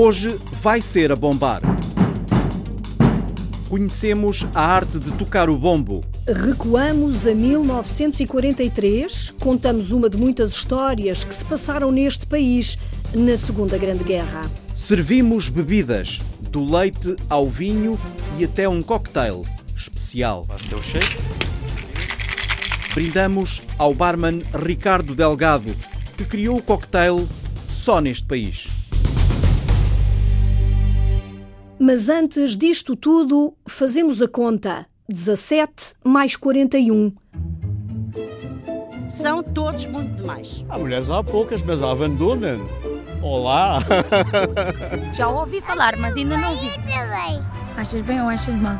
Hoje vai ser a bombar. Conhecemos a arte de tocar o bombo. Recuamos a 1943, contamos uma de muitas histórias que se passaram neste país na Segunda Grande Guerra. Servimos bebidas, do leite ao vinho e até um cocktail especial. Brindamos ao barman Ricardo Delgado, que criou o cocktail só neste país. Mas antes disto tudo, fazemos a conta. 17 mais 41. São todos muito demais. Há mulheres há poucas, mas há abandonam. Olá! Já ouvi falar, mas ainda não vi. também. Achas bem ou achas mal?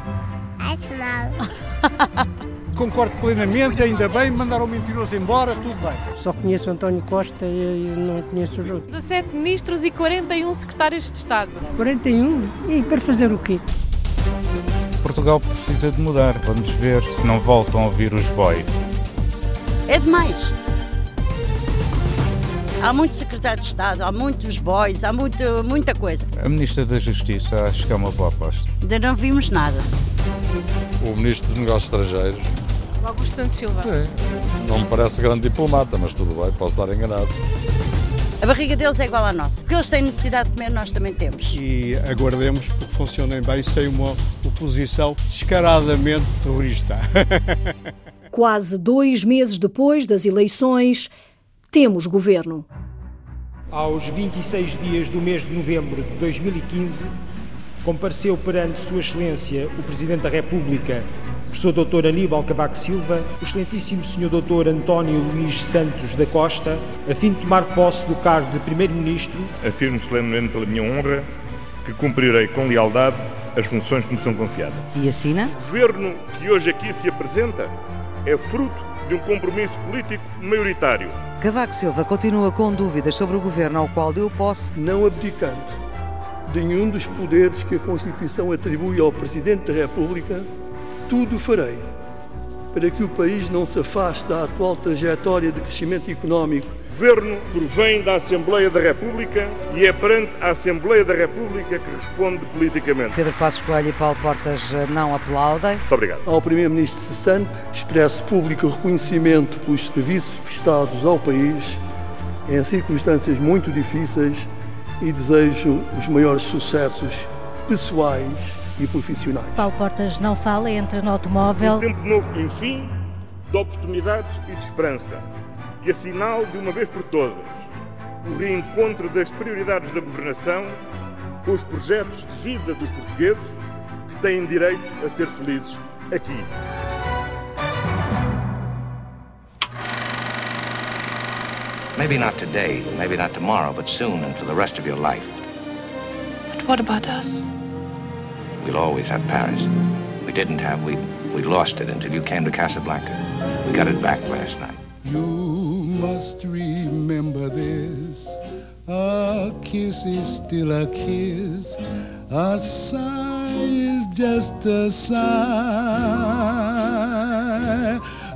Acho mal. Concordo plenamente, ainda bem, mandaram o mentiroso embora, tudo bem. Só conheço o António Costa e, não conheço os outros. 17 ministros e 41 secretários de Estado. 41? E para fazer o quê? Portugal precisa de mudar. Vamos ver se não voltam a ouvir os boys. É demais. Há muitos secretários de Estado, há muitos boys, há muito, muita coisa. A Ministra da Justiça acho que é uma boa aposta. Ainda não vimos nada. O Ministro dos Negócios Estrangeiros, Augusto Santos Silva. não me parece grande diplomata, mas tudo bem, posso estar enganado. A barriga deles é igual à nossa. O que eles têm necessidade de comer, nós também temos. E aguardemos que funcionem bem sem uma oposição descaradamente terrorista. Quase dois meses depois das eleições, temos governo. Aos 26 dias do mês de novembro de 2015, compareceu perante Sua Excelência o Presidente da República, professor Dr. Aníbal Cavaco Silva, o excelentíssimo Sr. Dr. António Luís Santos da Costa, a fim de tomar posse do cargo de Primeiro-Ministro. Afirmo solenemente pela minha honra que cumprirei com lealdade as funções que me são confiadas. E assina? O governo que hoje aqui se apresenta é fruto de um compromisso político maioritário. Cavaco Silva continua com dúvidas sobre o governo ao qual deu posse. Não abdicando de nenhum dos poderes que a Constituição atribui ao Presidente da República, tudo farei para que o país não se afaste da atual trajetória de crescimento económico. O governo provém da Assembleia da República e é perante a Assembleia da República que responde politicamente. Pedro Passos Coelho e Paulo Portas eh, não aplaudem. Muito obrigado. Ao Primeiro-Ministro cessante, expresso público reconhecimento pelos serviços prestados ao país em circunstâncias muito difíceis e desejo os maiores sucessos pessoais e profissionais. Paulo Portas não fala, entra no automóvel. Um tempo novo, enfim, de oportunidades e de esperança, que assinale de uma vez por todas o reencontro das prioridades da governação com os projetos de vida dos portugueses que têm direito a ser felizes aqui. Maybe not today, maybe not tomorrow, but soon and for the rest of your life. But what about us? We'll always have Paris. We didn't have, we, we lost it until you came to Casablanca. We got it back last night. You must remember this. A kiss is still a kiss. A sigh is just a sigh.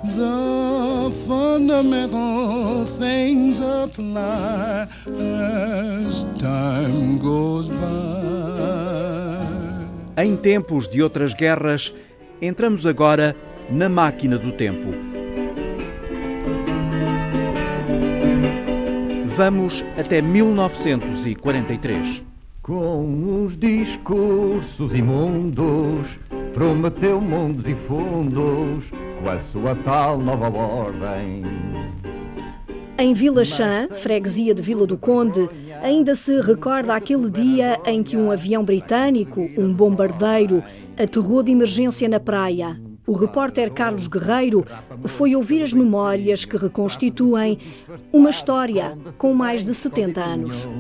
The fundamental things apply as time goes by. Em tempos de outras guerras, entramos agora na máquina do tempo. Vamos até 1943. Com os discursos imundos, prometeu mundos e fundos com a sua tal nova ordem. Em Vila Chã, freguesia de Vila do Conde, ainda se recorda aquele dia em que um avião britânico, um bombardeiro, aterrou de emergência na praia. O repórter Carlos Guerreiro foi ouvir as memórias que reconstituem uma história com mais de 70 anos.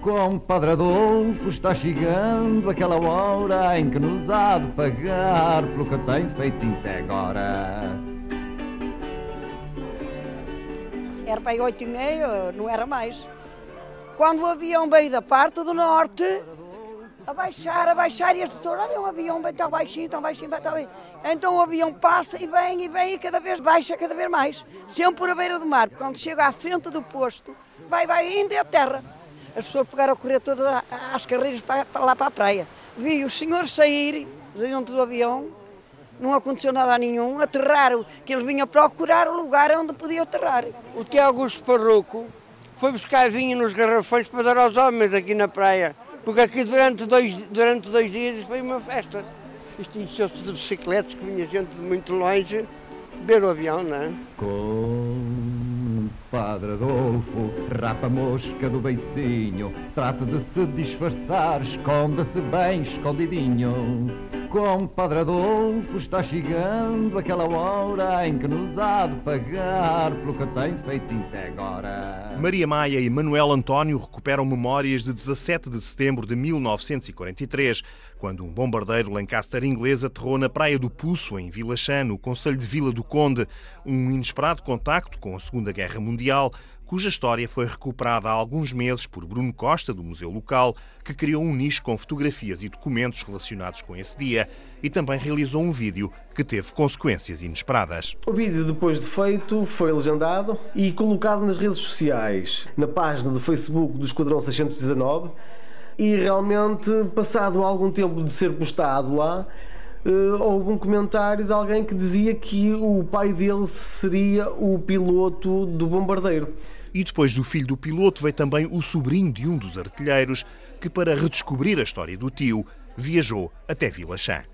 Compadre Adolfo, está chegando aquela hora em que nos há de pagar pelo que tem feito até agora. Era para aí oito e meia, não era mais. Quando o avião veio da parte do norte, a baixar, a baixar, e as pessoas, olha, um avião vem tão baixinho, tão baixinho, vai tão bem. Então o avião passa e vem, e vem, e cada vez baixa, cada vez mais. Sempre por a beira do mar. Quando chega à frente do posto, vai, vai, ainda é terra. As pessoas pegaram a correr todas às carreiras para, para lá para a praia. Vi os senhores sair de dentro do avião, não aconteceu nada nenhum, aterraram, que eles vinham procurar o lugar onde podiam aterrar. O Tiago Augusto Parruco foi buscar vinho nos garrafões para dar aos homens aqui na praia, porque aqui durante dois, durante dois dias foi uma festa. Isto encheu-se de bicicletas, que vinha gente de muito longe ver o avião, não é? Com Padre Adolfo, rapa a mosca do beicinho, trata de se disfarçar, esconda-se bem escondidinho. Com Padre Adolfo está chegando aquela hora em que nos há de pagar pelo que tem feito até agora. Maria Maia e Manuel António recuperam memórias de 17 de setembro de 1943, quando um bombardeiro Lancaster inglês aterrou na Praia do Puço, em Vila Chã, no Conselho de Vila do Conde. Um inesperado contacto com a Segunda Guerra Mundial, cuja história foi recuperada há alguns meses por Bruno Costa, do Museu Local, que criou um nicho com fotografias e documentos relacionados com esse dia e também realizou um vídeo que teve consequências inesperadas. O vídeo, depois de feito, foi legendado e colocado nas redes sociais, na página do Facebook do Esquadrão 619 e realmente, passado algum tempo de ser postado lá, Uh, houve um comentário de alguém que dizia que o pai dele seria o piloto do bombardeiro. E depois do filho do piloto veio também o sobrinho de um dos artilheiros, que, para redescobrir a história do tio, viajou até Vila Chã.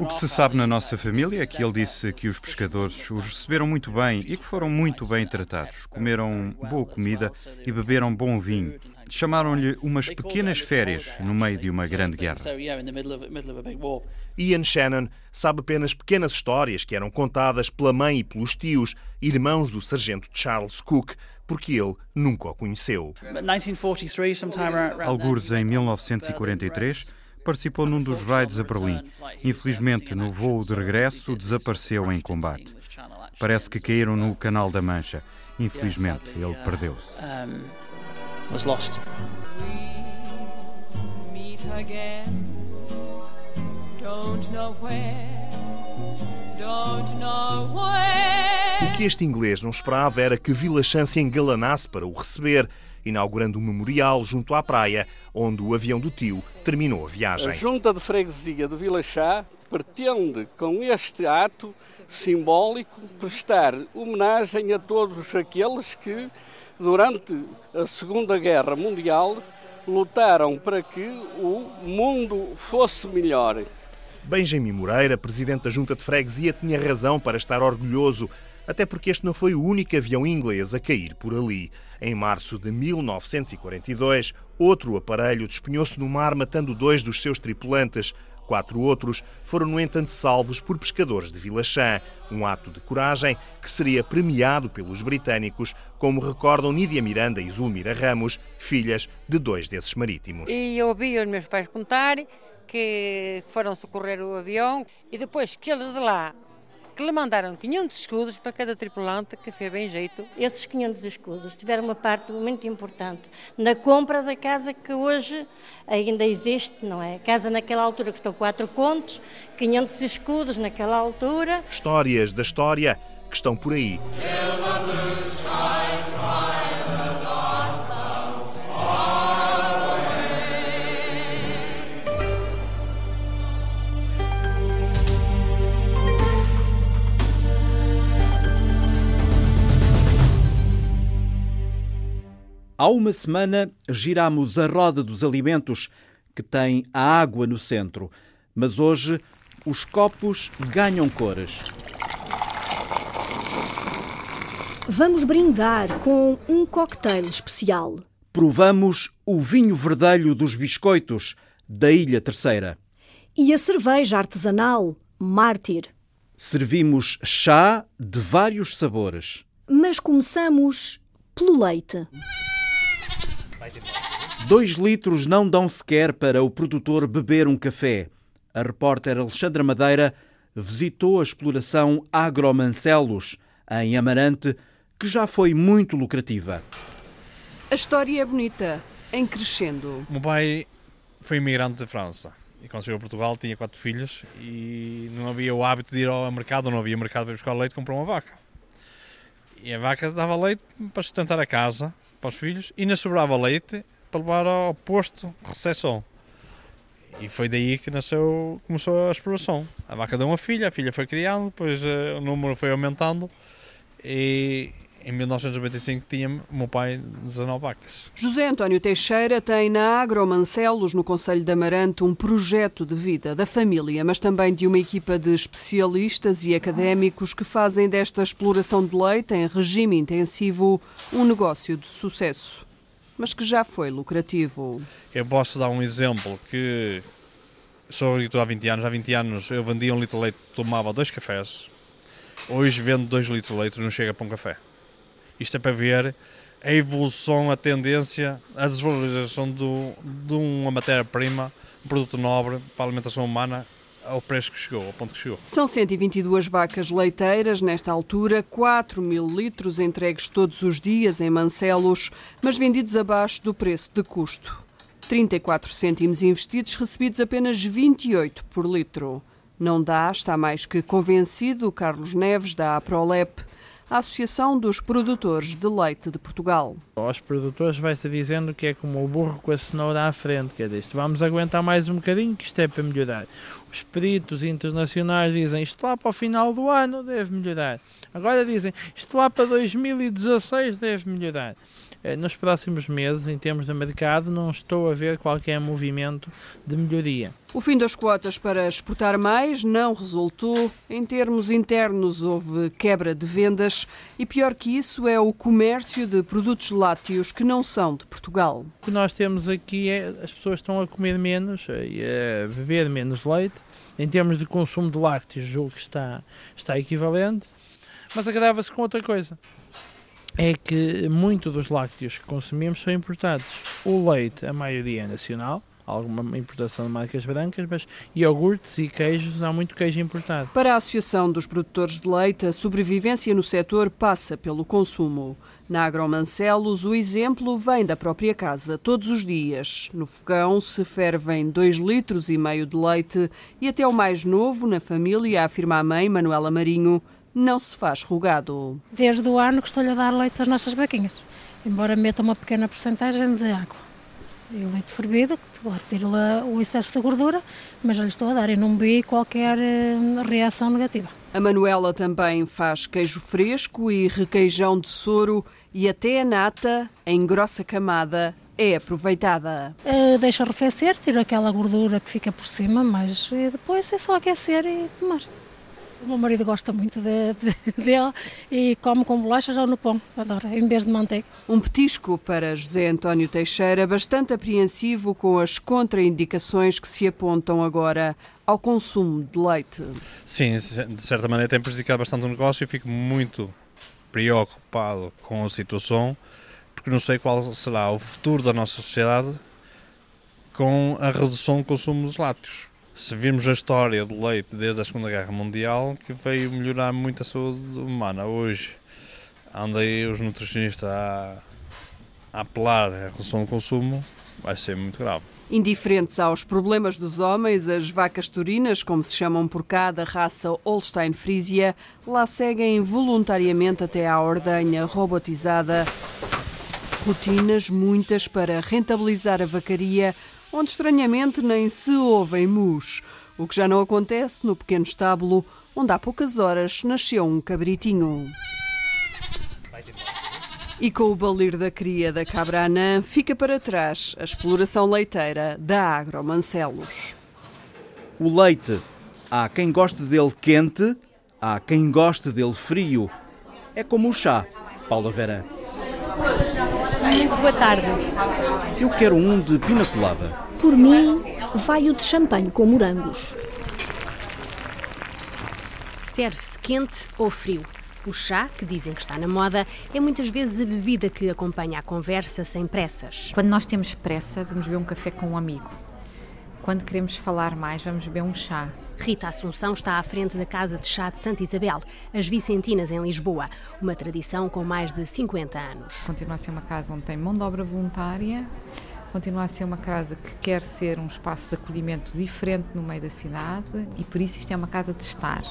O que se sabe na nossa família é que ele disse que os pescadores os receberam muito bem e que foram muito bem tratados. Comeram boa comida e beberam bom vinho. Chamaram-lhe umas pequenas férias no meio de uma grande guerra. Ian Shannon sabe apenas pequenas histórias que eram contadas pela mãe e pelos tios, irmãos do sargento Charles Cook, porque ele nunca o conheceu. Algures em 1943, participou num dos raids a Berlim. Infelizmente, no voo de regresso, desapareceu em combate. Parece que caíram no Canal da Mancha. Infelizmente, ele perdeu-se. was lost. We meet again. O que este inglês não esperava era que Vila Chã se engalanasse para o receber, inaugurando um memorial junto à praia, onde o avião do tio terminou a viagem. A Junta de Freguesia de Vila Chá pretende, com este ato simbólico, prestar homenagem a todos aqueles que durante a Segunda Guerra Mundial, lutaram para que o mundo fosse melhor. Benjamin Moreira, presidente da Junta de Freguesia, tinha razão para estar orgulhoso, até porque este não foi o único avião inglês a cair por ali. Em março de 1942, outro aparelho despenhou-se no mar, matando dois dos seus tripulantes. Quatro outros foram, no entanto, salvos por pescadores de Vila Chã, um ato de coragem que seria premiado pelos britânicos, como recordam Nídia Miranda e Zulmira Ramos, filhas de dois desses marítimos. E eu ouvi os meus pais contar que foram socorrer o avião e depois que eles de lá que lhe mandaram 500 escudos para cada tripulante, que fez bem jeito. Esses 500 escudos tiveram uma parte muito importante na compra da casa que hoje ainda existe, não é? A casa naquela altura custou 4 contos, 500 escudos naquela altura. Histórias da história que estão por aí. Há uma semana giramos a roda dos alimentos que tem a água no centro, mas hoje os copos ganham cores. Vamos brindar com um cocktail especial. Provamos o vinho verdelho dos biscoitos da Ilha Terceira. E a cerveja artesanal Mártir. Servimos chá de vários sabores. Mas começamos pelo leite. Dois litros não dão sequer para o produtor beber um café. A repórter Alexandra Madeira visitou a exploração Agromancelos, em Amarante, que já foi muito lucrativa. A história é bonita, em crescendo. O meu pai foi imigrante da França e quando chegou a Portugal tinha quatro filhos e não havia o hábito de ir ao mercado, não havia mercado para buscar leite, comprou uma vaca. E a vaca dava leite para sustentar a casa, para os filhos, e ainda sobrava leite para levar ao posto de recepção. E foi daí que nasceu, começou a exploração. A vaca deu uma filha, a filha foi criando, depois uh, o número foi aumentando e em 1995 tinha meu pai 19 vacas. José António Teixeira tem na Agromancelos, no Conselho de Amarante, um projeto de vida da família, mas também de uma equipa de especialistas e académicos que fazem desta exploração de leite em regime intensivo um negócio de sucesso, mas que já foi lucrativo. Eu posso dar um exemplo que sou agricultor há 20 anos. Há 20 anos eu vendia um litro de leite, tomava dois cafés. Hoje vendo 2 litros de leite, não chega para um café. Isto é para ver a evolução, a tendência, a desvalorização do, de uma matéria-prima, um produto nobre para a alimentação humana, ao preço que chegou, ao ponto que chegou. São 122 vacas leiteiras nesta altura, 4 mil litros entregues todos os dias em Mancelos, mas vendidos abaixo do preço de custo. 34 cêntimos investidos, recebidos apenas 28 por litro. Não dá, está mais que convencido Carlos Neves, da APROLEP, a Associação dos Produtores de Leite de Portugal. Aos produtores vai-se dizendo que é como o burro com a cenoura à frente, que é disto, vamos aguentar mais um bocadinho que isto é para melhorar. Os peritos internacionais dizem isto lá para o final do ano deve melhorar. Agora dizem isto lá para 2016 deve melhorar. Eh, nos próximos meses, em termos de mercado, não estou a ver qualquer movimento de melhoria. O fim das quotas para exportar mais não resultou. Em termos internos, houve quebra de vendas e, pior que isso, é o comércio de produtos lácteos que não são de Portugal. O que nós temos aqui é as pessoas estão a comer menos e a beber menos leite. Em termos de consumo de lácteos, julgo que está, está equivalente, mas agrava-se com outra coisa é que muito dos lácteos que consumimos são importados. O leite, a maioria é nacional, alguma importação de marcas brancas, mas iogurtes e queijos, há muito queijo importado. Para a Associação dos Produtores de Leite, a sobrevivência no setor passa pelo consumo. Na Agromancelos, o exemplo vem da própria casa. Todos os dias, no fogão, se fervem dois litros e meio de leite e até o mais novo na família, afirma a mãe, Manuela Marinho, não se faz rugado. Desde o ano que estou-lhe a dar leite às nossas vaquinhas, embora meta uma pequena porcentagem de água. E o leite fervido, claro, tiro o excesso de gordura, mas já lhe estou a dar e não vi qualquer eh, reação negativa. A Manuela também faz queijo fresco e requeijão de soro e até a nata, em grossa camada, é aproveitada. Uh, deixo arrefecer, tiro aquela gordura que fica por cima, mas eh, depois é só aquecer e tomar. O meu marido gosta muito de, de, dele e come com bolachas ou no pão, adora, em vez de manteiga. Um petisco para José António Teixeira, bastante apreensivo com as contraindicações que se apontam agora ao consumo de leite. Sim, de certa maneira tem prejudicado bastante o negócio e fico muito preocupado com a situação, porque não sei qual será o futuro da nossa sociedade com a redução do consumo dos lácteos se virmos a história do leite desde a Segunda Guerra Mundial, que veio melhorar muito a saúde humana. Hoje andam os nutricionistas a, a apelar à redução do consumo, vai ser muito grave. Indiferentes aos problemas dos homens, as vacas turinas, como se chamam por cá, da raça Holstein Frisia, lá seguem voluntariamente até à ordenha robotizada. Rotinas muitas para rentabilizar a vacaria, onde estranhamente nem se ouvem mus, o que já não acontece no pequeno estábulo onde há poucas horas nasceu um cabritinho. E com o balir da cria da cabra anã, fica para trás a exploração leiteira da Agromancelos. O leite, há quem goste dele quente, há quem goste dele frio. É como o chá, Paula Vera. Muito boa tarde. Eu quero um de pina colada. Por mim, vai o de champanhe com morangos. Serve-se quente ou frio. O chá, que dizem que está na moda, é muitas vezes a bebida que acompanha a conversa sem pressas. Quando nós temos pressa, vamos beber um café com um amigo. Quando queremos falar mais, vamos beber um chá. Rita Assunção está à frente da Casa de Chá de Santa Isabel, as Vicentinas, em Lisboa, uma tradição com mais de 50 anos. Continua a ser uma casa onde tem mão de obra voluntária, continua a ser uma casa que quer ser um espaço de acolhimento diferente no meio da cidade e por isso isto é uma casa de estar.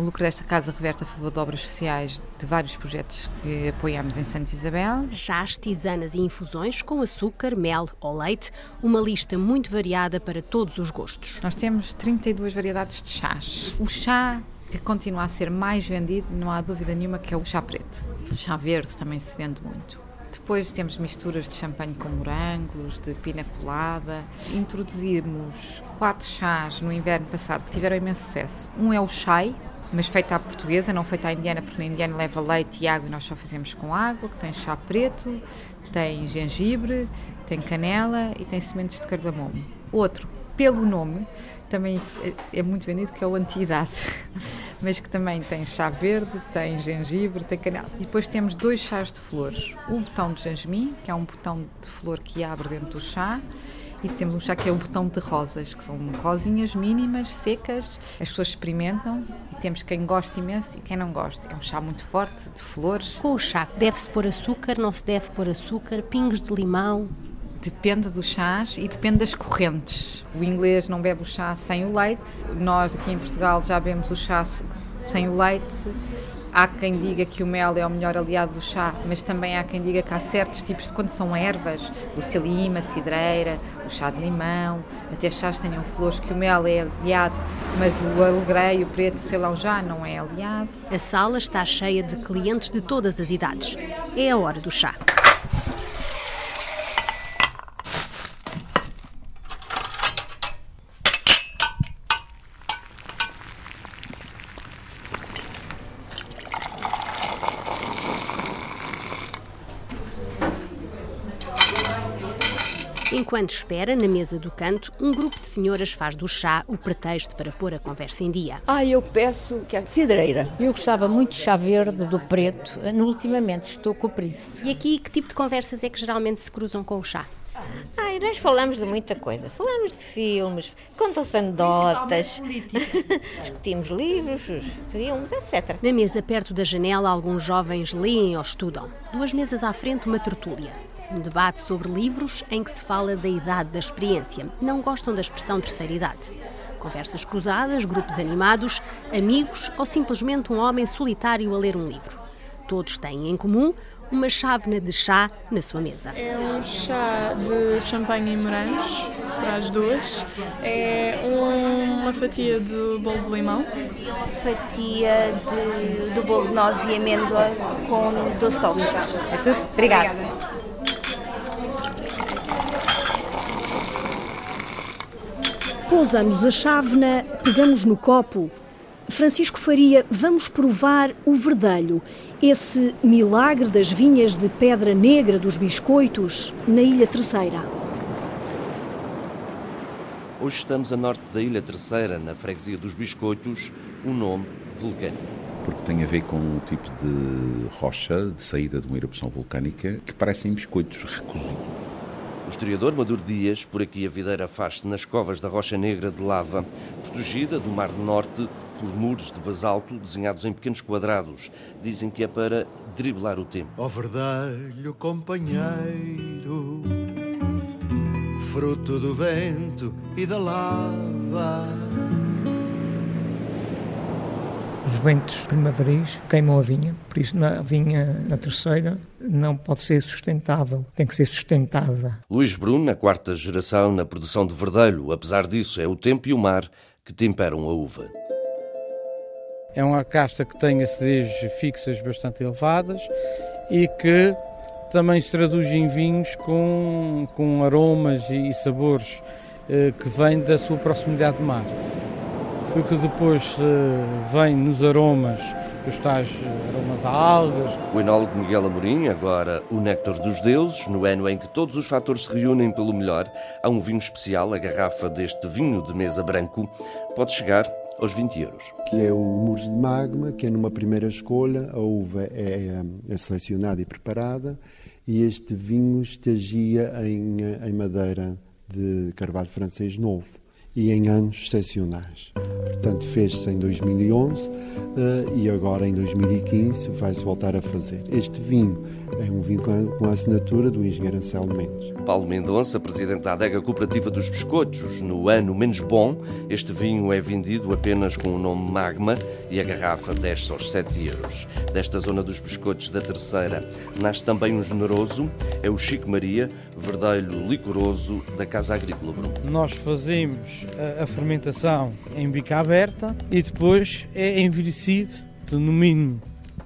O lucro desta casa reverte a favor de obras sociais de vários projetos que apoiamos em Santa Isabel. Chás, tisanas e infusões com açúcar, mel ou leite, uma lista muito variada para todos os gostos. Nós temos 32 variedades de chás. O chá que continua a ser mais vendido, não há dúvida nenhuma, que é o chá preto. O chá verde também se vende muito. Depois temos misturas de champanhe com morangos, de pina colada. Introduzimos quatro chás no inverno passado que tiveram imenso sucesso. Um é o chai, mas feita à portuguesa, não feita à indiana, porque na indiana leva leite e água e nós só fazemos com água, que tem chá preto, tem gengibre, tem canela e tem sementes de cardamomo. Outro, pelo nome, também é muito vendido, que é o anti-idade, mas que também tem chá verde, tem gengibre, tem canela. E depois temos dois chás de flores. O botão de jasmim, que é um botão de flor que abre dentro do chá, e temos um chá que é o botão de rosas, que são rosinhas mínimas, secas. As pessoas experimentam e temos quem gosta imenso e quem não gosta. É um chá muito forte, de flores. Com o chá, deve-se pôr açúcar, não se deve pôr açúcar, pingos de limão. Depende dos chás e depende das correntes. O inglês não bebe o chá sem o leite, nós aqui em Portugal já bebemos o chá sem o leite. Há quem diga que o mel é o melhor aliado do chá, mas também há quem diga que há certos tipos de quando são ervas, o a cidreira, o chá de limão, até chás tenham flores que o mel é aliado, mas o alegreio, o preto, sei lá, já não é aliado. A sala está cheia de clientes de todas as idades. É a hora do chá. Enquanto espera, na mesa do canto, um grupo de senhoras faz do chá o pretexto para pôr a conversa em dia. Ah, eu peço que a cidreira. Eu gostava muito de chá verde, do preto. Ultimamente estou com o príncipe. E aqui, que tipo de conversas é que geralmente se cruzam com o chá? Ai, nós falamos de muita coisa. Falamos de filmes, contam-se anedotas, discutimos livros, filmes, etc. Na mesa perto da janela, alguns jovens leem ou estudam. Duas mesas à frente, uma tertúlia. Um debate sobre livros em que se fala da idade da experiência. Não gostam da expressão terceira idade. Conversas cruzadas, grupos animados, amigos ou simplesmente um homem solitário a ler um livro. Todos têm em comum uma chávena de chá na sua mesa. É um chá de champanhe e morangos para as duas. É uma fatia de bolo de limão. Fatia de, do bolo de noz e amêndoa com doce de ovos. É tudo? Obrigada. Obrigada. Pousamos a chávena, pegamos no copo. Francisco Faria, vamos provar o verdelho, esse milagre das vinhas de pedra negra dos biscoitos na Ilha Terceira. Hoje estamos a norte da Ilha Terceira, na freguesia dos Biscoitos, um nome vulcânico. Porque tem a ver com um tipo de rocha de saída de uma erupção vulcânica que parecem biscoitos recozidos. O historiador Maduro Dias, por aqui a videira faz-se nas covas da Rocha Negra de lava, protegida do Mar do Norte por muros de basalto desenhados em pequenos quadrados. Dizem que é para driblar o tempo. Ó oh, verdelho companheiro, fruto do vento e da lava. Os ventos primaveris queimam a vinha, por isso a vinha na terceira não pode ser sustentável, tem que ser sustentada. Luís Bruno, na quarta geração na produção de verdelho, apesar disso é o tempo e o mar que temperam a uva. É uma casta que tem acidez fixas bastante elevadas e que também se traduz em vinhos com, com aromas e sabores eh, que vêm da sua proximidade de mar o que depois uh, vem nos aromas, os tais aromas a algas. O enólogo Miguel Amorim, agora o néctar dos deuses, no ano em que todos os fatores se reúnem pelo melhor, há um vinho especial, a garrafa deste vinho de mesa branco, pode chegar aos 20 euros. Que é o Muros de Magma, que é numa primeira escolha, a uva é, é selecionada e preparada, e este vinho estagia em, em madeira de carvalho francês novo e em anos excepcionais. Portanto, fez-se em 2011 uh, e agora em 2015 vai-se voltar a fazer. Este vinho é um vinho com a, com a assinatura do engenheiro Anselmo Mendes. Paulo Mendonça, presidente da adega cooperativa dos biscoitos. No ano menos bom, este vinho é vendido apenas com o nome Magma e a garrafa desce aos 7 euros. Desta zona dos biscoitos da Terceira nasce também um generoso, é o Chico Maria, verdelho licoroso da Casa Agrícola Bruno. Nós fazemos a, fermentação em bica aberta e depois é envelhecido de no mínimo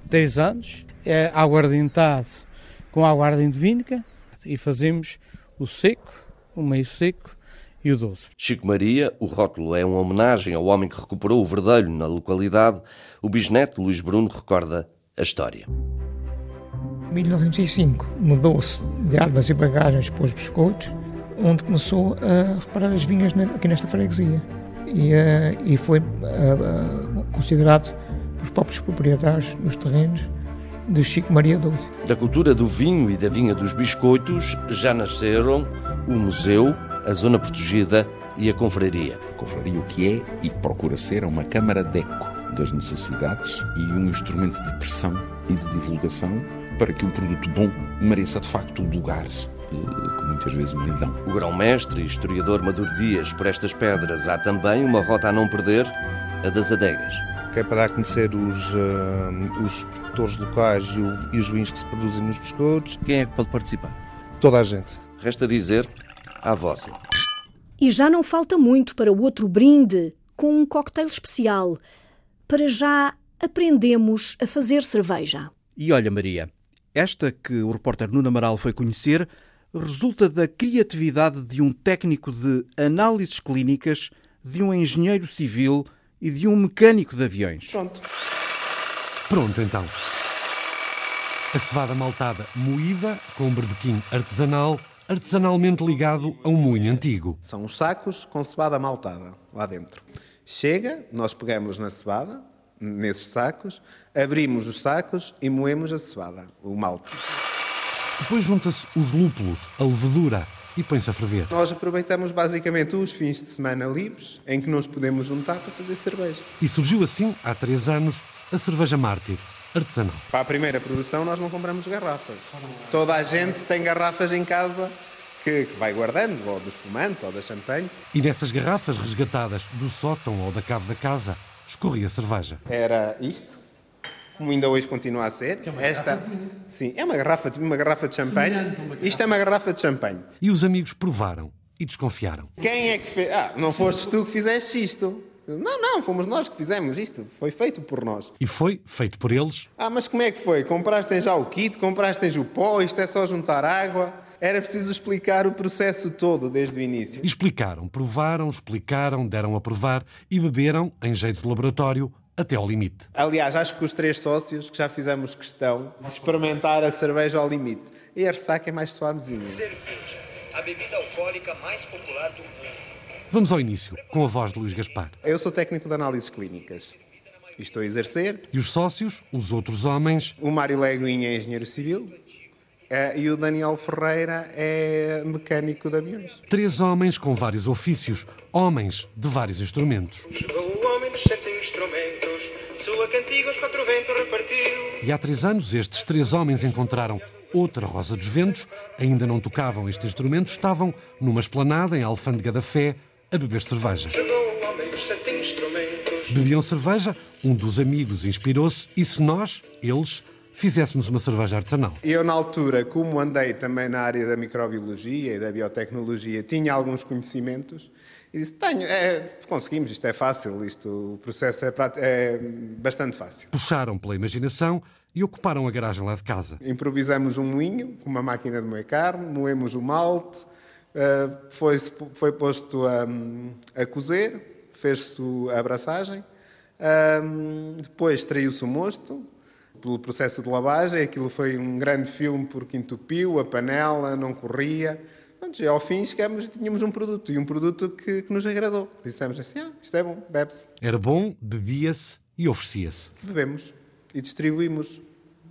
10 anos, é aguardentado com aguardente vínica e fazemos o seco, o meio seco e o doce. Chico Maria, o rótulo é uma homenagem ao homem que recuperou o verdelho na localidade. O bisneto Luís Bruno recorda a história. Em 1905 mudou-se de armas e bagagens para os biscoitos, onde começou a reparar as vinhas aqui nesta freguesia. E, uh, e foi uh, uh, considerado os próprios proprietários dos terrenos de Chico Maria Douro. Da cultura do vinho e da vinha dos biscoitos já nasceram o museu, a zona protegida e a confraria. A confraria o que é e procura ser é uma câmara de eco das necessidades e um instrumento de pressão e de divulgação para que um produto bom mereça de facto o lugar eh, que muitas vezes não lhe dão. O grão-mestre e historiador Maduro Dias, por estas pedras, há também uma rota a não perder, a das adegas. Que é para dar a conhecer os, uh, os produtores locais e, o, e os vinhos que se produzem nos biscoitos. Quem é que pode participar? Toda a gente. Resta dizer à vossa. E já não falta muito para o outro brinde, com um cocktail especial. Para já aprendemos a fazer cerveja. E olha, Maria, esta que o repórter Nuno Amaral foi conhecer resulta da criatividade de um técnico de análises clínicas, de um engenheiro civil e de um mecânico de aviões. Pronto. Pronto, então. A cevada maltada moída com um berbequim artesanal, artesanalmente ligado a um moinho antigo. São os sacos com cevada maltada lá dentro. Chega, nós pegamos na cevada, nesses sacos, abrimos os sacos e moemos a cevada, o malte. Depois junta-se os lúpulos, a levedura e põe-se a ferver. Nós aproveitamos basicamente os fins de semana livres em que nos podemos juntar para fazer cerveja. E surgiu assim, há três anos, a cerveja Mártir, artesanal. Para a primeira produção nós não compramos garrafas. Toda a gente tem garrafas em casa que, vai guardando, ou do espumante, ou da champanhe. E nessas garrafas resgatadas do sótão ou da cave da casa, escorria cerveja. Era isto, como ainda hoje continua a ser. É Esta, sim, é uma garrafa, uma garrafa de champanhe. Isto é uma garrafa de champanhe. E os amigos provaram e desconfiaram. Quem é que fez? Ah, não fostes tu que fizeste isto. Não, não, fomos nós que fizemos isto. Foi feito por nós. E foi feito por eles. Ah, mas como é que foi? Compraste já o kit, compraste o pó, isto é só juntar água. Era preciso explicar o processo todo desde o início. Explicaram, provaram, explicaram, deram a provar e beberam, em jeito de laboratório, até ao limite. Aliás, acho que os três sócios que já fizemos questão de experimentar a cerveja ao limite. E a ressaca é mais suavezinha. Cerveja, a bebida alcoólica mais popular do mundo. Vamos ao início, com a voz de Luís Gaspar. Eu sou técnico de análises clínicas. E estou a exercer. E os sócios, os outros homens? O Mário Leguinha é engenheiro civil. Eh, E o Daniel Ferreira é mecânico de aviões. Três homens com vários ofícios, homens de vários instrumentos. Chegou o homem dos sete instrumentos, sua cantiga aos quatro ventos repartiu. E há três anos estes três homens encontraram outra Rosa dos Ventos, ainda não tocavam este instrumento, estavam numa esplanada em Alfândega da Fé a beber cerveja. Chegou o homem dos sete instrumentos. Bebiam cerveja, um dos amigos inspirou-se e se nós, eles, fizéssemos uma cerveja artesanal. Eu, na altura, como andei também na área da microbiologia e da biotecnologia, tinha alguns conhecimentos e disse: Tenho, é, conseguimos, isto é fácil, isto, o processo é, é bastante fácil. Puxaram pela imaginação e ocuparam a garagem lá de casa. Improvisamos um moinho com uma máquina de moer carne, moemos o malte, eh, foi, foi posto a, a cozer, fez-se a abraçagem, ahm, depois traiu-se o mosto pelo processo de lavagem, aquilo foi um grande filme porque entupiu, a panela não corria. Pronto, ao fim chegamos, tínhamos um produto, e um produto que, que nos agradou. Dissemos assim, ah, isto é bom, bebe-se. Era bom, bebia-se e oferecia-se. Bebemos e distribuímos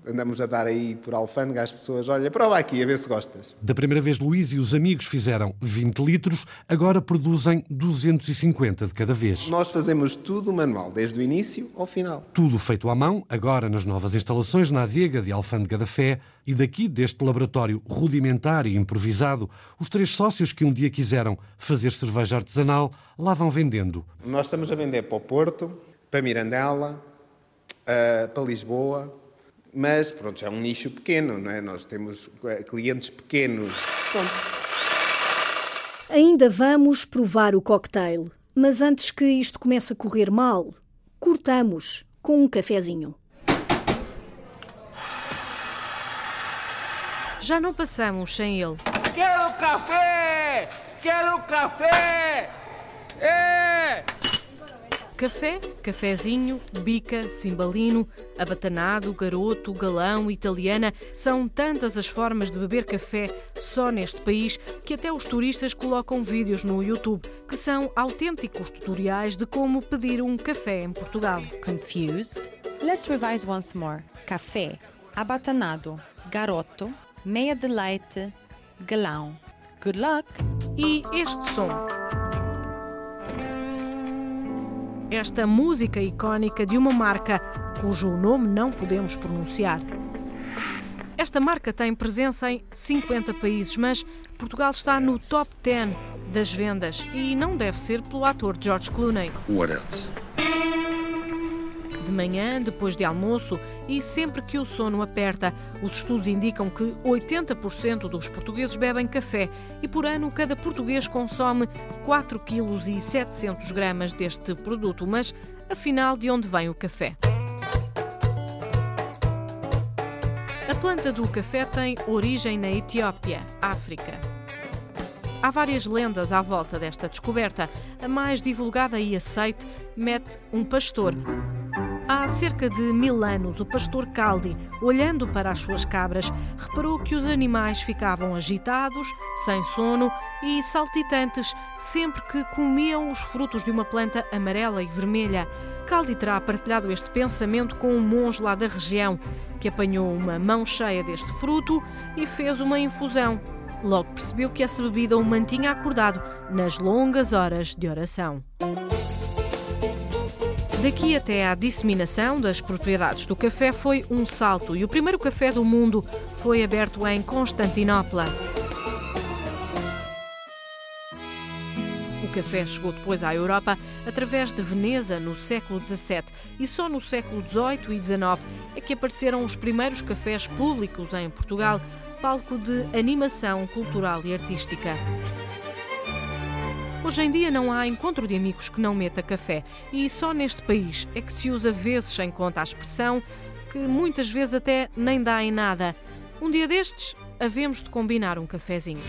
andamos a dar aí por alfândega às pessoas, olha, prova aqui, a ver se gostas. Da primeira vez, Luís e os amigos fizeram 20 litros, agora produzem 250 de cada vez. Nós fazemos tudo manual, desde o início ao final. Tudo feito à mão, agora nas novas instalações na adega de Alfândega da Fé e daqui deste laboratório rudimentar e improvisado, os três sócios que um dia quiseram fazer cerveja artesanal lá vão vendendo. Nós estamos a vender para o Porto, para Mirandela, uh, para Lisboa, mas pronto, é um nicho pequeno, não é? Nós temos eh, clientes pequenos. Pronto. Ainda vamos provar o cocktail, mas antes que isto comece a correr mal, cortamos com um cafezinho. Já não passamos sem ele. Quero café! Quero café! É! Café, cafezinho, bica, cimbalino, abatanado, garoto, galão, italiana, são tantas as formas de beber café só neste país que até os turistas colocam vídeos no YouTube que são autênticos tutoriais de como pedir um café em Portugal. Confused? Let's revise once more. Café, abatanado, garoto, meia de leite, galão. Good luck! E este som esta música icónica de uma marca cujo nome não podemos pronunciar. Esta marca tem presença em 50 países, mas Portugal está no top 10 das vendas e não deve ser pelo ator George Clooney. What else? De manhã, depois de almoço e sempre que o sono aperta. Os estudos indicam que 80% dos portugueses bebem café e por ano cada português consome 4 kg 700 gramas deste produto. Mas afinal, de onde vem o café? A planta do café tem origem na Etiópia, África. Há várias lendas à volta desta descoberta. A mais divulgada e aceite mete um pastor Há cerca de mil anos, o pastor Caldi, olhando para as suas cabras, reparou que os animais ficavam agitados, sem sono e saltitantes sempre que comiam os frutos de uma planta amarela e vermelha. Caldi terá partilhado este pensamento com um monge lá da região, que apanhou uma mão cheia deste fruto e fez uma infusão. Logo percebeu que essa bebida o mantinha acordado nas longas horas de oração. Daqui até à disseminação das propriedades do café foi um salto e o primeiro café do mundo foi aberto em Constantinopla. O café chegou depois à Europa através de Veneza no século XVII e só no século XVIII e XIX é que apareceram os primeiros cafés públicos em Portugal, palco de animação cultural e artística. Hoje em dia não há encontro de amigos que não meta café e só neste país é que se usa vezes em conta a expressão que muitas vezes até nem dá em nada. Um dia destes, havemos de combinar um cafezinho.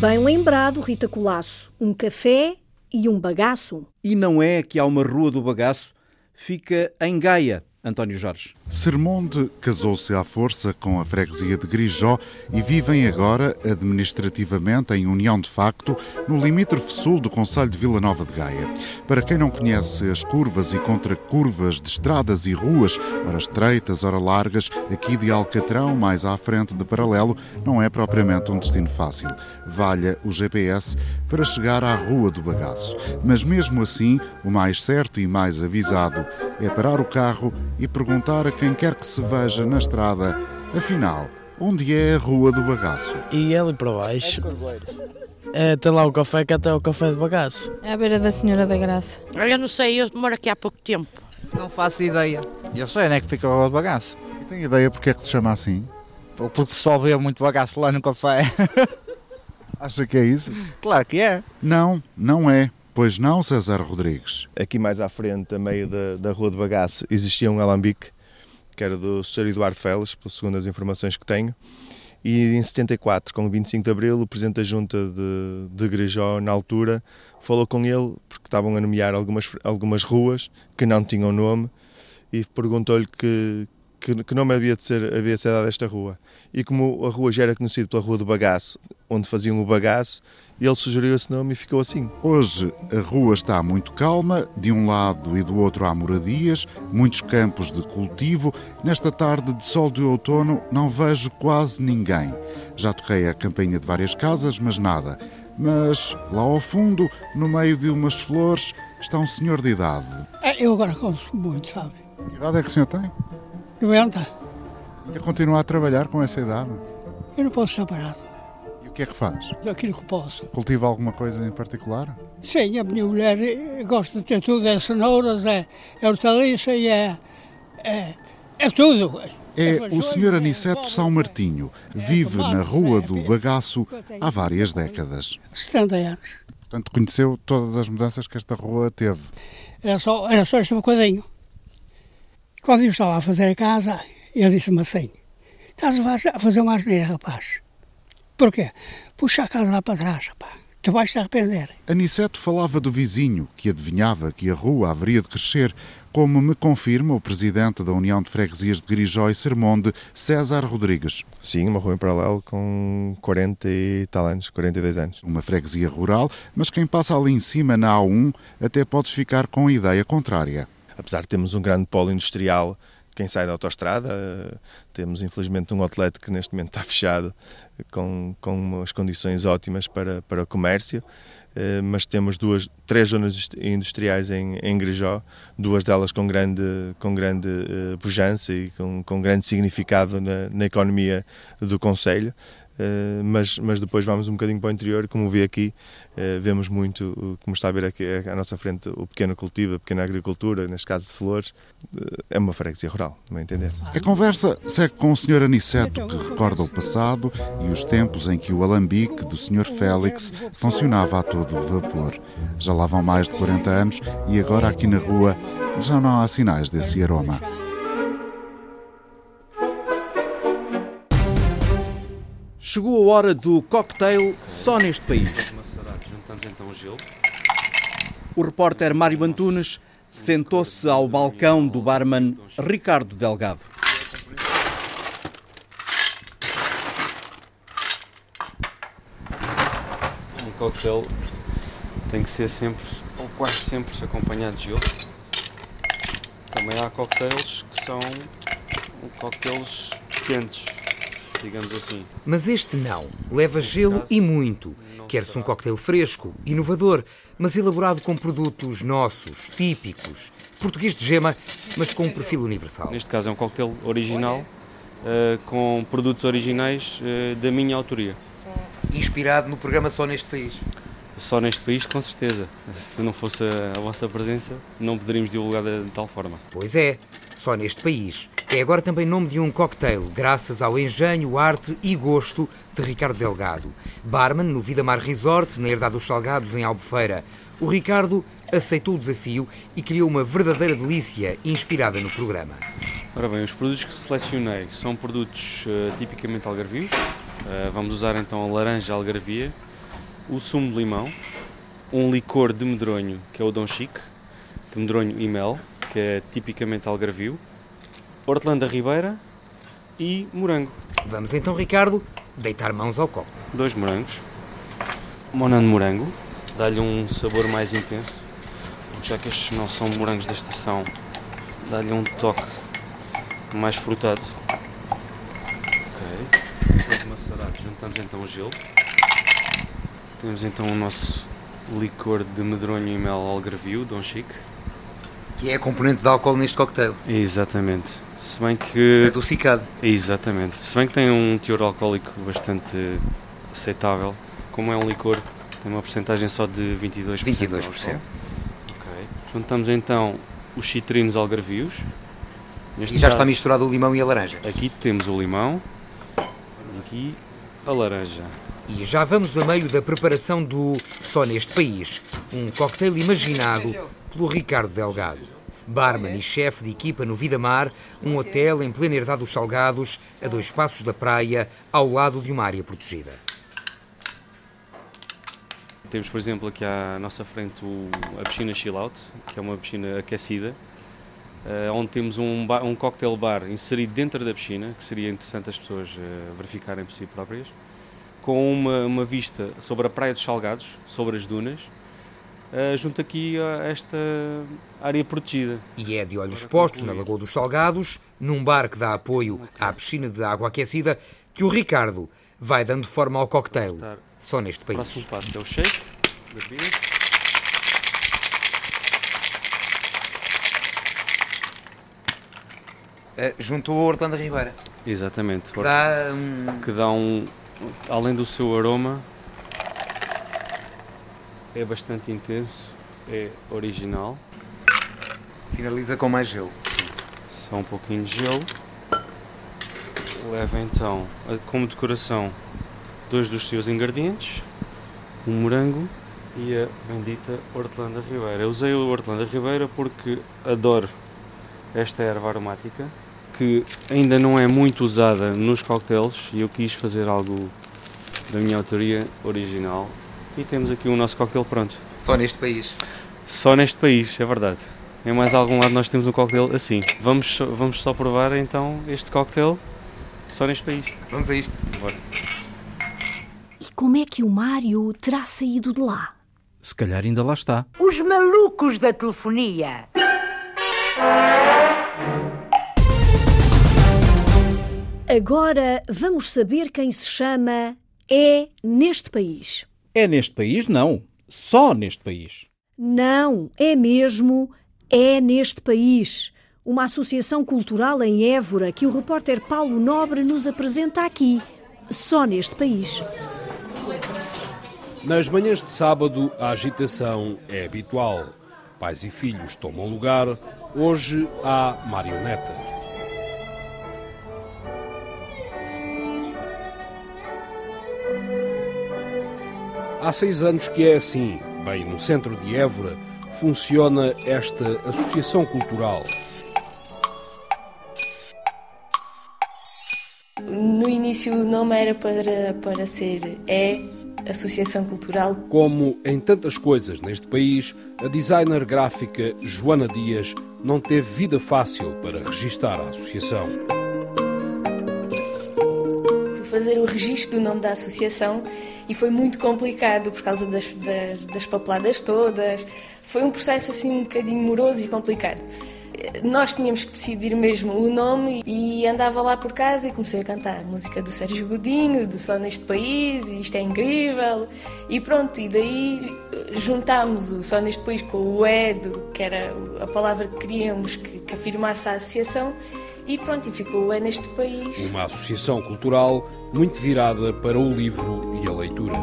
Bem lembrado, Rita Colasso. Um café e um bagaço. E não é que há uma rua do bagaço? Fica em Gaia, António Jorge. Sermonde casou-se à força com a freguesia de Grijó e vivem agora, administrativamente, em união de facto, no limítrofe sul do Conselho de Vila Nova de Gaia. Para quem não conhece as curvas e contracurvas de estradas e ruas, ora estreitas, ora largas, aqui de Alcatrão, mais à frente de Paralelo, não é propriamente um destino fácil. Valha o GPS para chegar à Rua do Bagaço. Mas mesmo assim, o mais certo e mais avisado é parar o carro e perguntar a quem quer que se veja na estrada, afinal, onde é a Rua do Bagaço? E ali para baixo. É, tem lá o café que até o café de bagaço. É à beira da Senhora da Graça. Eu não sei, eu moro aqui há pouco tempo. Não faço ideia. Eu sei, onde é que fica a Rua do Bagaço. E tem ideia porque é que se chama assim? Porque só vê muito bagaço lá no café. Acha que é isso? Claro que é. Não, não é. Pois não, César Rodrigues. Aqui mais à frente, a meio da, da Rua de Bagaço, existia um alambique, que era do Sr. Eduardo Feles, segundo as informações que tenho. E em 74, com 25 de Abril, o Presidente da Junta de, de Grijó, na altura, falou com ele, porque estavam a nomear algumas, algumas ruas que não tinham nome, e perguntou-lhe que, que, que nome havia de, ser, havia de ser dado a esta rua. E como a rua já era conhecida pela Rua do Bagaço, onde faziam o bagaço, ele sugeriu esse nome e ficou assim. Hoje a rua está muito calma, de um lado e do outro há moradias, muitos campos de cultivo. Nesta tarde de sol de outono não vejo quase ninguém. Já toquei a campainha de várias casas, mas nada. Mas lá ao fundo, no meio de umas flores, está um senhor de idade. É, eu agora consumo muito, sabe? Que idade é que o senhor tem? 90. Ainda continua a trabalhar com essa idade? Eu não posso estar parado. E o que é que faz? Aquilo que posso. Cultiva alguma coisa em particular? Sim, a minha mulher eh, gosta de ter tudo, é cenouras, é, é hortaliça e é, é, é tudo. É o Sr. Aniceto São Martinho. Vive na Rua do Bagaço há várias décadas. 70 anos. Portanto, conheceu todas as mudanças que esta rua teve. Era só, era só este bocadinho. Quando eu estava a fazer a casa, ele disse-me assim: Estás a fazer uma asneira, rapaz. Porquê? Puxa a casa lá para trás, rapaz. Tu vais te arrepender. Aniceto falava do vizinho, que adivinhava que a rua haveria de crescer, como me confirma o presidente da União de Freguesias de Grijó e Sermonde, César Rodrigues. Sim, uma rua em paralelo com 40 e tal anos, 42 anos. Uma freguesia rural, mas quem passa ali em cima na A1 até pode ficar com a ideia contrária. Apesar de termos um grande polo industrial, quem sai da autostrada, temos infelizmente um outlet que neste momento está fechado, com, com umas condições ótimas para, para o comércio, eh, mas temos duas, três zonas industriais em, em Grijó, duas delas com grande, com grande uh, pujança e com, com grande significado na, na economia do Conselho. Uh, mas, mas depois vamos um bocadinho para o interior, como vi aqui, uh, vemos muito, como está a ver aqui à nossa frente, o pequeno cultivo, a pequena agricultura, neste caso de flores, é uma freguesia rural, não é entender. A conversa segue com o Sr. Aniceto, que recorda o passado e os tempos em que o alambique do Sr. Félix funcionava a todo vapor. Já lá vão mais de 40 anos e agora aqui na rua já não há sinais desse aroma. Chegou a hora do cocktail só neste país. O repórter Mário Antunes sentou-se ao balcão do barman Ricardo Delgado. Um cocktail tem que ser sempre, ou quase sempre, acompanhado de gelo. Também há cocktails que são cocktails quentes, digamos assim. Mas este não. Leva gelo e muito. Quer-se um cocktail fresco, inovador, mas elaborado com produtos nossos, típicos, português de gema, mas com um perfil universal. Neste caso é um cocktail original, uh, com produtos originais uh, da minha autoria. Inspirado no programa Só Neste País? Só neste país, com certeza. Se não fosse a vossa presença, não poderíamos divulgar de tal forma. Pois é, só neste país. É agora também nome de um cocktail, graças ao engenho, arte e gosto de Ricardo Delgado. Barman no Vida Mar Resort, na Herdade dos Salgados, em Albufeira. O Ricardo aceitou o desafio e criou uma verdadeira delícia inspirada no programa. Ora bem, os produtos que selecionei são produtos uh, tipicamente algarvios. Uh, vamos usar então a laranja algarvia, o sumo de limão, um licor de medronho, que é o Dom Chique, de medronho e mel, que é tipicamente algarvio, hortelã da ribeira e morango. Vamos então, Ricardo, deitar mãos ao copo. Dois morangos, monan de morango, dá-lhe um sabor mais intenso, já que estes não são morangos da estação, dá-lhe um toque mais frutado. Ok, depois maçarado, juntamos então o gelo. Temos então o nosso licor de medronho e mel algarvio, Dom Chique. Que é a componente de álcool neste cocktail. Exatamente. Se bem que. Adocicado. Exatamente. Se bem que tem um teor alcoólico bastante aceitável, como é um licor, tem uma porcentagem só de 22%. 22%. Ok. Juntamos então os citrinos algarvios. Neste e já caso, está misturado o limão e a laranja. Aqui temos o limão e aqui a laranja. E já vamos a meio da preparação do Só Neste País, um cocktail imaginado pelo Ricardo Delgado. Barman e chefe de equipa no Vida Mar, um hotel em plena herdade dos Salgados, a dois passos da praia, ao lado de uma área protegida. Temos, por exemplo, aqui à nossa frente a piscina Chill Out, que é uma piscina aquecida, uh, onde temos um, bar, um cocktail bar inserido dentro da piscina, que seria interessante as pessoas uh, verificarem por si próprias, com uma, uma vista sobre a Praia dos Salgados, sobre as dunas, uh, junto aqui a esta área protegida. E é de olhos postos na Lagoa dos Salgados, num bar que dá apoio à piscina de água aquecida, que o Ricardo vai dando forma ao cocktail, só neste país. O próximo passo é o shake da beer. Uh, juntou a Hortanda Ribeira. Exatamente. Que dá, um... que dá um. Além do seu aroma, é bastante intenso, é original. Finaliza com mais gelo. Só um pouquinho de gelo. Leva então como decoração dois dos seus ingredientes, um morango e a bendita hortelã ribeira. Eu usei o hortelã ribeira porque adoro esta erva aromática que ainda não é muito usada nos cocktails e eu quis fazer algo da minha autoria original. E temos aqui o nosso cocktail pronto. Só neste país? Só neste país, é verdade. Em mais algum lado nós temos um cocktail assim. Vamos só, vamos só provar então este cocktail só neste país. Vamos a isto. Bora. E como é que o Mário terá saído de lá? Se calhar ainda lá está. Os malucos da telefonia. Agora vamos saber quem se chama É neste país. É neste país? Não. Só neste país. Não, é mesmo É neste país. Uma associação cultural em Évora que o repórter Paulo Nobre nos apresenta aqui. Só neste país. Nas manhãs de sábado, a agitação é habitual. Pais e filhos tomam lugar. Hoje há marionetas. Há seis anos que é assim. Bem, no centro de Évora funciona esta associação cultural. No início o nome era para, para ser É Associação Cultural. Como em tantas coisas neste país, a designer gráfica Joana Dias não teve vida fácil para registar a associação. Fazer o registro do nome da associação e foi muito complicado por causa das, das, das papeladas todas. Foi um processo assim um bocadinho moroso e complicado nós tínhamos que decidir mesmo o nome e andava lá por casa e comecei a cantar música do Sérgio Godinho, do Só Neste País, e isto é incrível. E pronto, e daí juntámos o Só Neste País com o EDO, que era a palavra que queríamos que, que afirmasse a associação, e pronto, e ficou o É Neste País. Uma associação cultural muito virada para o livro e a leitura.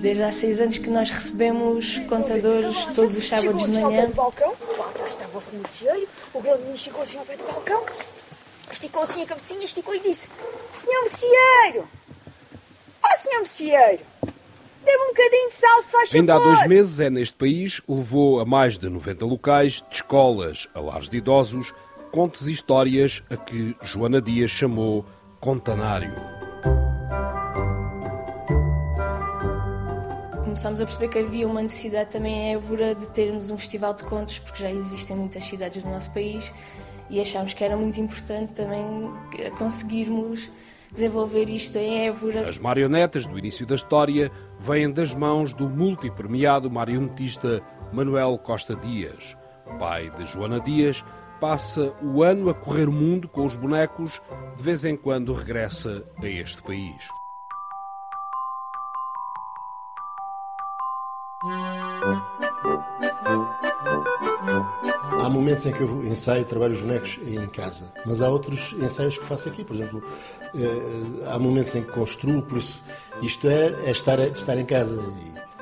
Desde há seis anos que nós recebemos contadores todos os sábados de manhã. Assim ao pé do balcão, lá atrás estava o o grande menino chegou assim ao pé do balcão, esticou assim a cabecinha, esticou e disse: Senhor Merceeiro! Ó, senhor Merceeiro! Dê-me um bocadinho de sal, se faz favor! Ainda há dois meses, é neste país, levou a mais de 90 locais, de escolas a lares de idosos, contos e histórias a que Joana Dias chamou Contanário. começámos a perceber que havia uma necessidade também em Évora de termos um festival de contos, porque já existem muitas cidades no nosso país e achámos que era muito importante também conseguirmos desenvolver isto em Évora. As marionetas do início da história vêm das mãos do multipremiado marionetista Manuel Costa Dias. Pai de Joana Dias, passa o ano a correr o mundo com os bonecos, de vez em quando regressa a este país. Há momentos em que eu ensaio e trabalho os bonecos em casa, mas há outros ensaios que faço aqui. Por exemplo, há momentos em que construo, por isso isto é, é estar, estar em casa.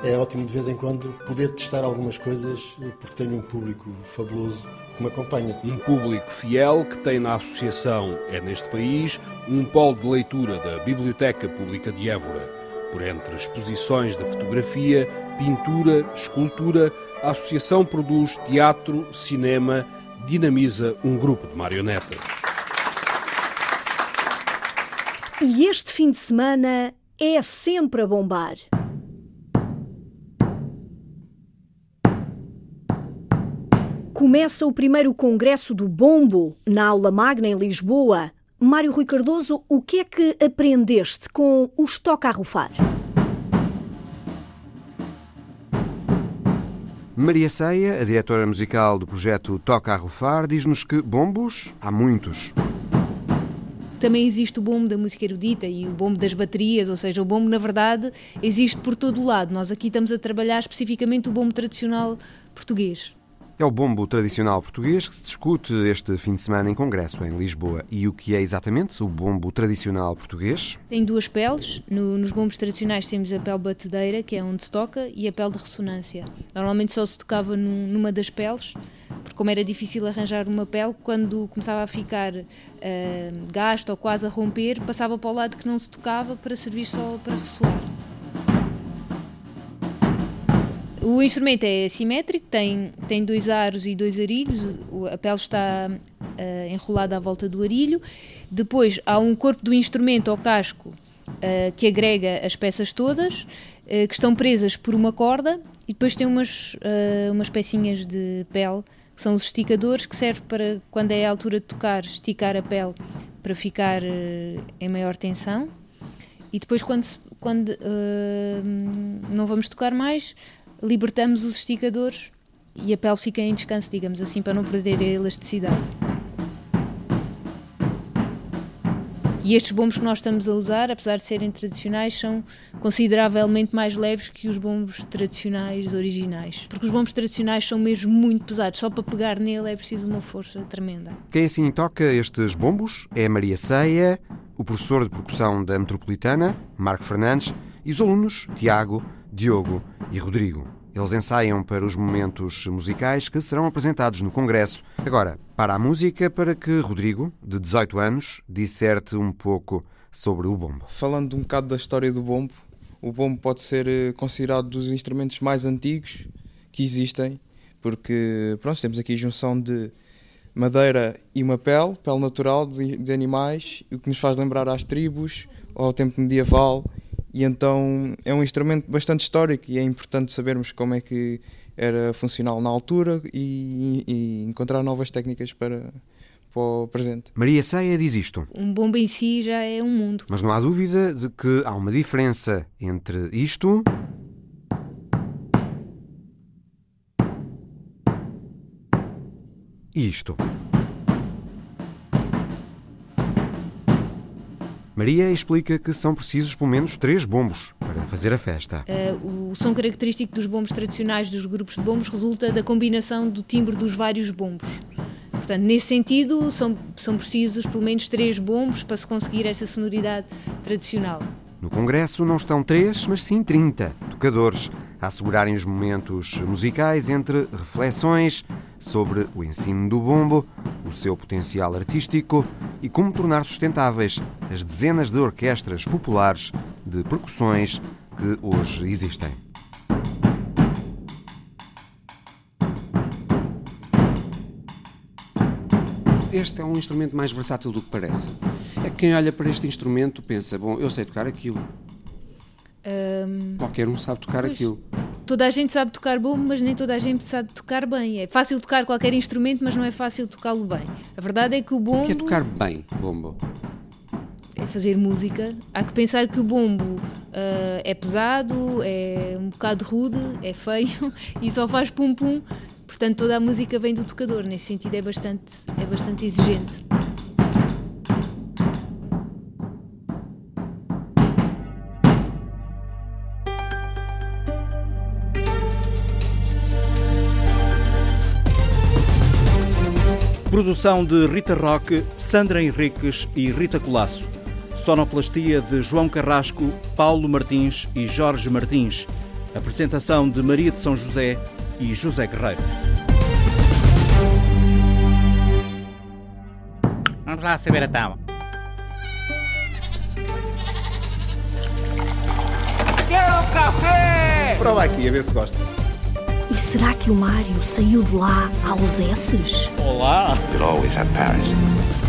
E é ótimo de vez em quando poder testar algumas coisas, porque tenho um público fabuloso que me acompanha. Um público fiel que tem na associação É Neste País um polo de leitura da Biblioteca Pública de Évora. Por entre exposições de fotografia, pintura, escultura, a associação produz teatro, cinema, dinamiza um grupo de marionetas. E este fim de semana é sempre a bombar. Começa o primeiro congresso do Bombo na Aula Magna em Lisboa. Mário Rui Cardoso, o que é que aprendeste com os Toca a Rufar? Maria Ceia, a diretora musical do projeto Toca a Rufar, diz-nos que bombos há muitos. Também existe o bombo da música erudita e o bombo das baterias, ou seja, o bombo, na verdade, existe por todo o lado. Nós aqui estamos a trabalhar especificamente o bombo tradicional português. É o bombo tradicional português que se discute este fim de semana em congresso em Lisboa. E o que é exatamente o bombo tradicional português? Tem duas peles. No, nos bombos tradicionais temos a pele batedeira, que é onde se toca, e a pele de ressonância. Normalmente só se tocava num, numa das peles, porque como era difícil arranjar uma pele, quando começava a ficar uh, gasto ou quase a romper, passava para o lado que não se tocava para servir só para ressoar. O instrumento é simétrico, tem, tem dois aros e dois arilhos, a pele está uh, enrolada à volta do arilho. Depois há um corpo do instrumento ao casco uh, que agrega as peças todas, uh, que estão presas por uma corda, e depois tem umas, umas pecinhas de pele, que são os esticadores, que servem para, quando é a altura de tocar, esticar a pele para ficar em maior tensão. E depois, quando, quando não vamos tocar mais, libertamos os esticadores e a pele fica em descanso, digamos assim, para não perder a elasticidade. E estes bombos que nós estamos a usar, apesar de serem tradicionais, são consideravelmente mais leves que os bombos tradicionais originais. Porque os bombos tradicionais são mesmo muito pesados, só para pegar nele é preciso uma força tremenda. Quem assim toca estes bombos é Maria Ceia, o professor de percussão da Metropolitana, Marco Fernandes, e os alunos Tiago, Diogo e Rodrigo. Eles ensaiam para os momentos musicais que serão apresentados no Congresso. Agora, para a música, para que Rodrigo, de 18 anos, disserte um pouco sobre o bombo. Falando um bocado da história do bombo, o bombo pode ser eh, considerado dos instrumentos mais antigos que existem, porque pronto, temos aqui a junção de madeira e uma pele, pele natural de, de animais, o que nos faz lembrar às tribos, ao tempo medieval e então é um instrumento bastante histórico e é importante sabermos como é que era funcional na altura e, e encontrar novas técnicas para, para o presente. Maria Ceia diz isto. Um bombo em si já é um mundo. Mas não há dúvida de que há uma diferença entre isto. E isto. Maria explica que são precisos pelo menos três bombos para fazer a festa. Uh, o som característico dos bombos tradicionais dos grupos de bombos resulta da combinação do timbre dos vários bombos. Portanto, nesse sentido, são, são precisos pelo menos três bombos para se conseguir essa sonoridade tradicional. No Congresso não estão três, mas sim 30 tocadores a assegurarem os momentos musicais entre reflexões sobre o ensino do bombo, o seu potencial artístico e como tornar sustentáveis as dezenas de orquestras populares de percussões que hoje existem. Este é um instrumento mais versátil do que parece. É que quem olha para este instrumento pensa: bom, eu sei tocar aquilo. Um... Qualquer um sabe tocar pois. aquilo. Toda a gente sabe tocar bombo, mas nem toda a gente sabe tocar bem. É fácil tocar qualquer instrumento, mas não é fácil tocá-lo bem. A verdade é que o bombo. O que é tocar bem, bombo? É fazer música. Há que pensar que o bombo uh, é pesado, é um bocado rude, é feio e só faz pum-pum. Portanto, toda a música vem do tocador. Nesse sentido, é bastante, é bastante exigente. Produção de Rita Roque, Sandra Henriques e Rita Colasso. Sonoplastia de João Carrasco, Paulo Martins e Jorge Martins. Apresentação de Maria de São José e José Guerreiro. Vamos lá saber a tábua. Quero café! Prova aqui, a ver se gosta. E será que o Mário saiu de lá aos S's? Olá! We'll always have Paris.